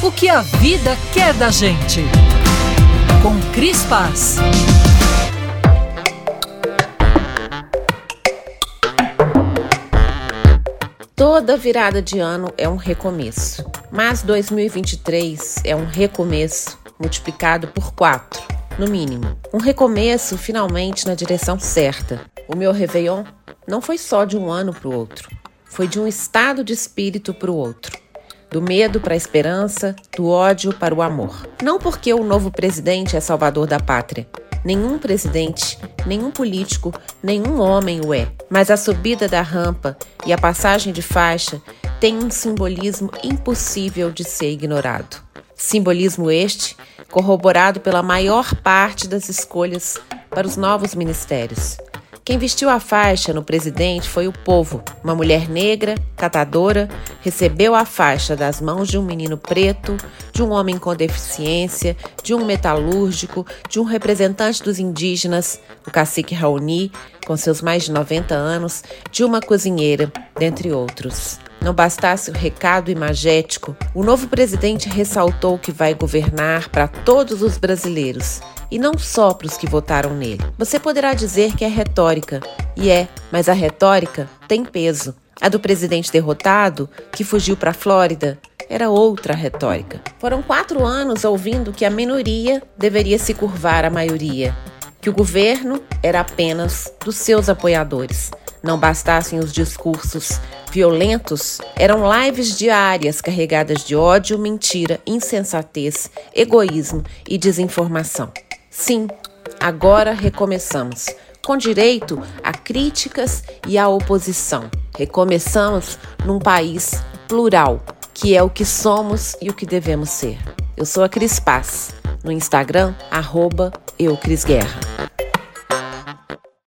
O que a vida quer da gente. Com Cris Paz. Toda virada de ano é um recomeço, mas 2023 é um recomeço multiplicado por quatro, no mínimo. Um recomeço finalmente na direção certa. O meu Réveillon não foi só de um ano para o outro, foi de um estado de espírito para o outro. Do medo para a esperança, do ódio para o amor. Não porque o novo presidente é salvador da pátria. Nenhum presidente, nenhum político, nenhum homem o é. Mas a subida da rampa e a passagem de faixa tem um simbolismo impossível de ser ignorado. Simbolismo este corroborado pela maior parte das escolhas para os novos ministérios. Quem vestiu a faixa no presidente foi o povo. Uma mulher negra, catadora, recebeu a faixa das mãos de um menino preto, de um homem com deficiência, de um metalúrgico, de um representante dos indígenas, o cacique Raoni, com seus mais de 90 anos, de uma cozinheira, dentre outros. Não bastasse o recado imagético, o novo presidente ressaltou que vai governar para todos os brasileiros e não só para os que votaram nele. Você poderá dizer que é retórica, e é, mas a retórica tem peso. A do presidente derrotado, que fugiu para a Flórida, era outra retórica. Foram quatro anos ouvindo que a minoria deveria se curvar à maioria, que o governo era apenas dos seus apoiadores. Não bastassem os discursos violentos, eram lives diárias carregadas de ódio, mentira, insensatez, egoísmo e desinformação. Sim, agora recomeçamos, com direito a críticas e a oposição. Recomeçamos num país plural, que é o que somos e o que devemos ser. Eu sou a Cris Paz, no Instagram, arroba Guerra.